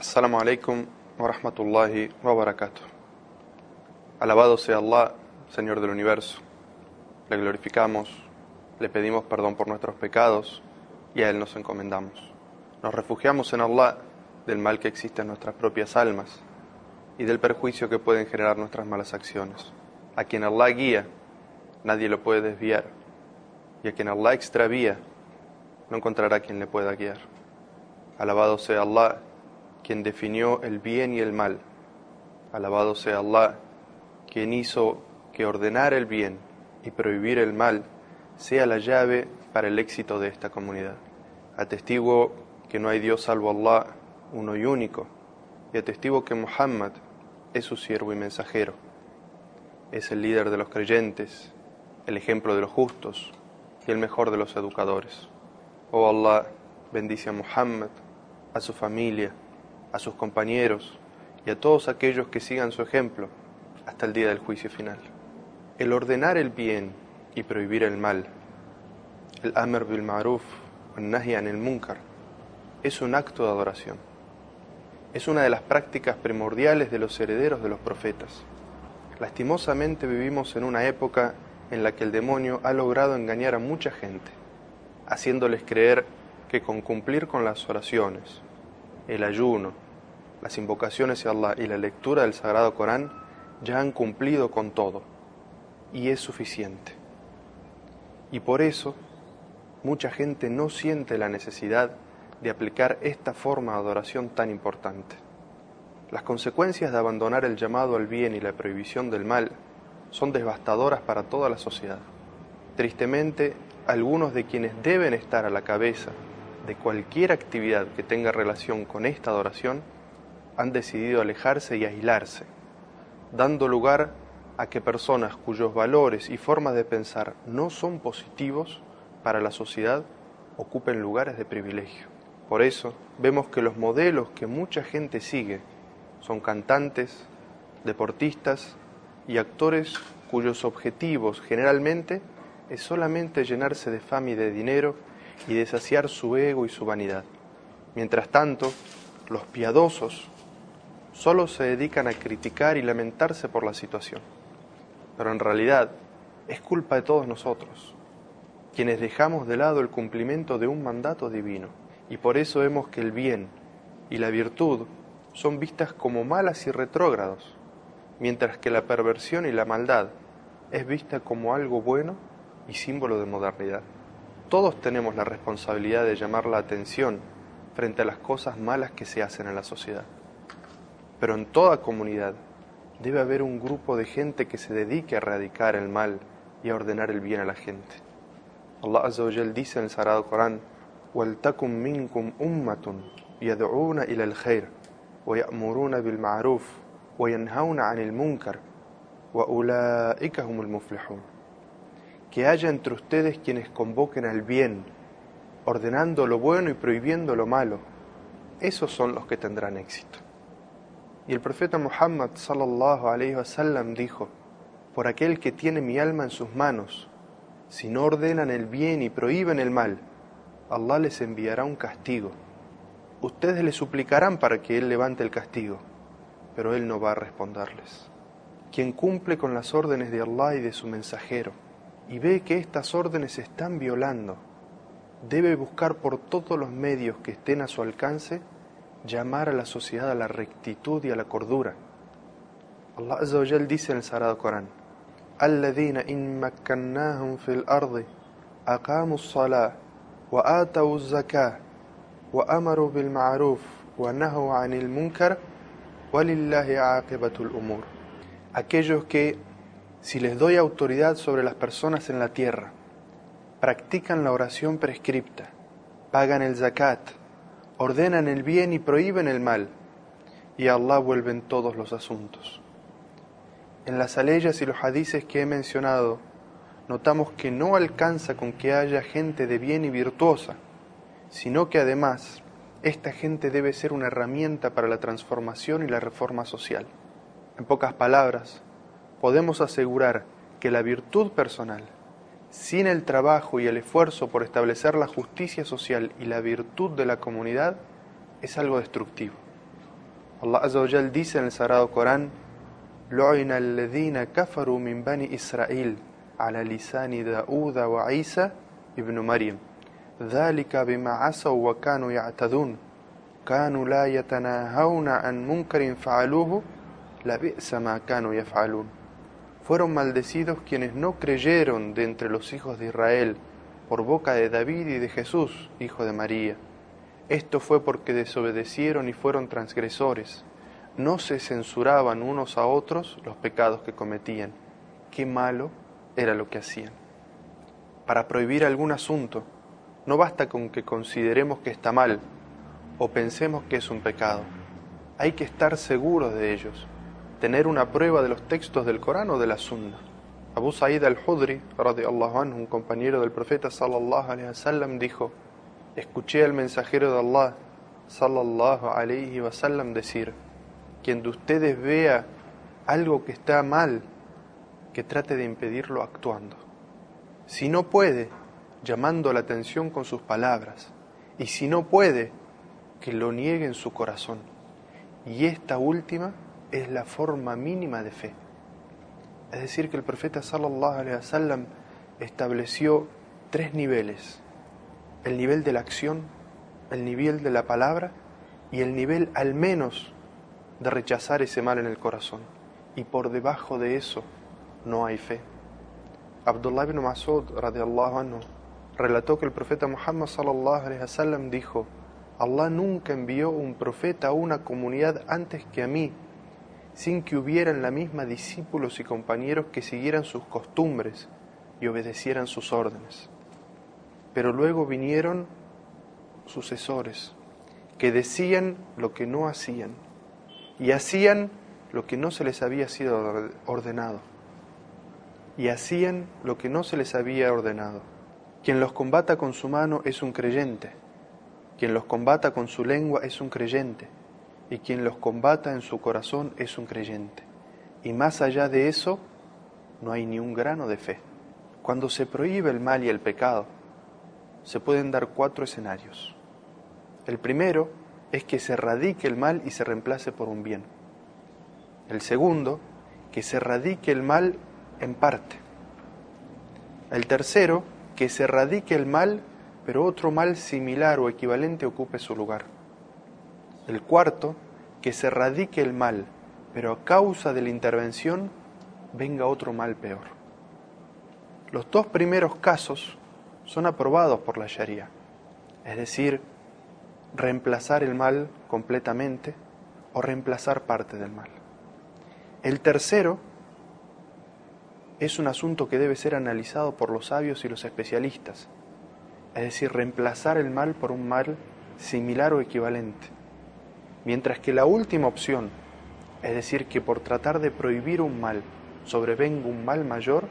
Assalamu alaikum wa rahmatullahi wa barakatuh. Alabado sea Allah, Señor del universo. Le glorificamos, le pedimos perdón por nuestros pecados y a Él nos encomendamos. Nos refugiamos en Allah del mal que existe en nuestras propias almas y del perjuicio que pueden generar nuestras malas acciones. A quien Allah guía, nadie lo puede desviar, y a quien Allah extravía, no encontrará quien le pueda guiar. Alabado sea Allah, quien definió el bien y el mal. Alabado sea Allah, quien hizo que ordenar el bien y prohibir el mal sea la llave para el éxito de esta comunidad. Atestigo que no hay Dios salvo Allah, uno y único, y atestigo que Muhammad es su siervo y mensajero. Es el líder de los creyentes, el ejemplo de los justos y el mejor de los educadores. Oh Allah, bendice a Muhammad, a su familia, a sus compañeros y a todos aquellos que sigan su ejemplo hasta el día del juicio final. El ordenar el bien y prohibir el mal, el Amr bil Ma'ruf, el Nahi el Munkar, es un acto de adoración. Es una de las prácticas primordiales de los herederos de los profetas. Lastimosamente vivimos en una época en la que el demonio ha logrado engañar a mucha gente, haciéndoles creer que con cumplir con las oraciones, el ayuno, las invocaciones a Allah y la lectura del Sagrado Corán ya han cumplido con todo y es suficiente. Y por eso mucha gente no siente la necesidad de aplicar esta forma de adoración tan importante. Las consecuencias de abandonar el llamado al bien y la prohibición del mal son devastadoras para toda la sociedad. Tristemente, algunos de quienes deben estar a la cabeza de cualquier actividad que tenga relación con esta adoración han decidido alejarse y aislarse, dando lugar a que personas cuyos valores y formas de pensar no son positivos para la sociedad ocupen lugares de privilegio. Por eso vemos que los modelos que mucha gente sigue son cantantes, deportistas y actores cuyos objetivos generalmente es solamente llenarse de fama y de dinero y de saciar su ego y su vanidad. Mientras tanto, los piadosos solo se dedican a criticar y lamentarse por la situación. Pero en realidad es culpa de todos nosotros, quienes dejamos de lado el cumplimiento de un mandato divino. Y por eso vemos que el bien y la virtud son vistas como malas y retrógrados, mientras que la perversión y la maldad es vista como algo bueno y símbolo de modernidad. Todos tenemos la responsabilidad de llamar la atención frente a las cosas malas que se hacen en la sociedad. Pero en toda comunidad debe haber un grupo de gente que se dedique a erradicar el mal y a ordenar el bien a la gente. Allah Azza wa dice en el Sagrado Corán: "Waltakum minkum ummatun yad'una ila al-khair wa ya'muruna bil ma'ruf wa yanhauna 'anil munkar wa ulaika humul muflihun." Que haya entre ustedes quienes convoquen al bien, ordenando lo bueno y prohibiendo lo malo. Esos son los que tendrán éxito. Y el profeta Muhammad sallallahu alaihi wasallam dijo: Por aquel que tiene mi alma en sus manos, si no ordenan el bien y prohíben el mal, Allah les enviará un castigo. Ustedes le suplicarán para que Él levante el castigo, pero Él no va a responderles. Quien cumple con las órdenes de Allah y de su mensajero, y ve que estas órdenes se están violando, debe buscar por todos los medios que estén a su alcance llamar a la sociedad a la rectitud y a la cordura. Allah Azza dice en el Sagrado Corán: "Alladhina in makkannahum fil ardi aqamu as-salah wa atau az-zakah wa amaru bil ma'ruf wa nahaw 'anil munkar walillahi 'aqibatul umur." Aquellos que si les doy autoridad sobre las personas en la tierra, practican la oración prescripta, pagan el zakat, ordenan el bien y prohíben el mal, y a Allah vuelven todos los asuntos. En las aleyas y los hadices que he mencionado, notamos que no alcanza con que haya gente de bien y virtuosa, sino que además esta gente debe ser una herramienta para la transformación y la reforma social. En pocas palabras, podemos asegurar que la virtud personal, sin el trabajo y el esfuerzo por establecer la justicia social y la virtud de la comunidad, es algo destructivo. Allah Azza wa Jal dice en el Sagrado Corán, لعن الذين كفروا من بني إسرائيل على لسان داود وعيسى ابن مريم ذلك بما عصوا وكانوا يعتدون كانوا لا يتناهون عن منكر فعلوه لبئس ما كانوا يفعلون fueron maldecidos quienes no creyeron de entre los hijos de Israel por boca de David y de Jesús, hijo de María. Esto fue porque desobedecieron y fueron transgresores. No se censuraban unos a otros los pecados que cometían. Qué malo era lo que hacían. Para prohibir algún asunto, no basta con que consideremos que está mal o pensemos que es un pecado. Hay que estar seguros de ellos, tener una prueba de los textos del Corán o de la Sunna. Abu Sa'id al-Hudri, anhu, un compañero del profeta sallallahu alaihi wasallam, dijo: Escuché al mensajero de Allah sallallahu alaihi wasallam decir: Quien de ustedes vea algo que está mal, que trate de impedirlo actuando. Si no puede, llamando la atención con sus palabras, y si no puede, que lo niegue en su corazón. Y esta última es la forma mínima de fe. Es decir, que el profeta sallallahu alaihi wasallam estableció tres niveles: el nivel de la acción, el nivel de la palabra y el nivel al menos de rechazar ese mal en el corazón. Y por debajo de eso no hay fe. Abdullah ibn Masud radiallahu anhu relató que el profeta Muhammad sallallahu alaihi wasallam dijo: Allah nunca envió un profeta a una comunidad antes que a mí sin que hubieran la misma discípulos y compañeros que siguieran sus costumbres y obedecieran sus órdenes. Pero luego vinieron sucesores que decían lo que no hacían y hacían lo que no se les había sido ordenado y hacían lo que no se les había ordenado. Quien los combata con su mano es un creyente, quien los combata con su lengua es un creyente y quien los combata en su corazón es un creyente. Y más allá de eso, no hay ni un grano de fe. Cuando se prohíbe el mal y el pecado, se pueden dar cuatro escenarios. El primero es que se radique el mal y se reemplace por un bien. El segundo, que se radique el mal en parte. El tercero, que se radique el mal, pero otro mal similar o equivalente ocupe su lugar. El cuarto, que se radique el mal, pero a causa de la intervención venga otro mal peor. Los dos primeros casos son aprobados por la Sharia, es decir, reemplazar el mal completamente o reemplazar parte del mal. El tercero es un asunto que debe ser analizado por los sabios y los especialistas, es decir, reemplazar el mal por un mal similar o equivalente. Mientras que la última opción, es decir, que por tratar de prohibir un mal sobrevenga un mal mayor,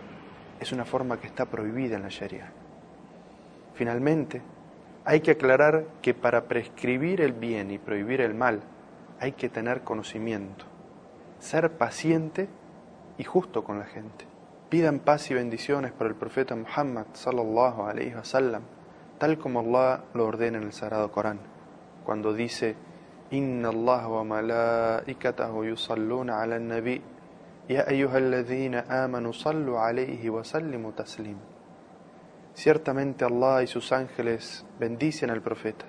es una forma que está prohibida en la Sharia. Finalmente, hay que aclarar que para prescribir el bien y prohibir el mal hay que tener conocimiento, ser paciente y justo con la gente. Pidan paz y bendiciones por el profeta Muhammad sallallahu alaihi wasallam, tal como Allah lo ordena en el Sagrado Corán, cuando dice إن الله وملائكته يصلون على النبي يا أيها الذين آمنوا صلوا عليه وسلموا تسليما Ciertamente Allah y sus ángeles bendicen al profeta.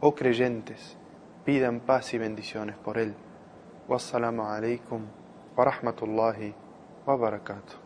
Oh creyentes, pidan paz y bendiciones por él. Wassalamu alaikum wa rahmatullahi wa barakatuh.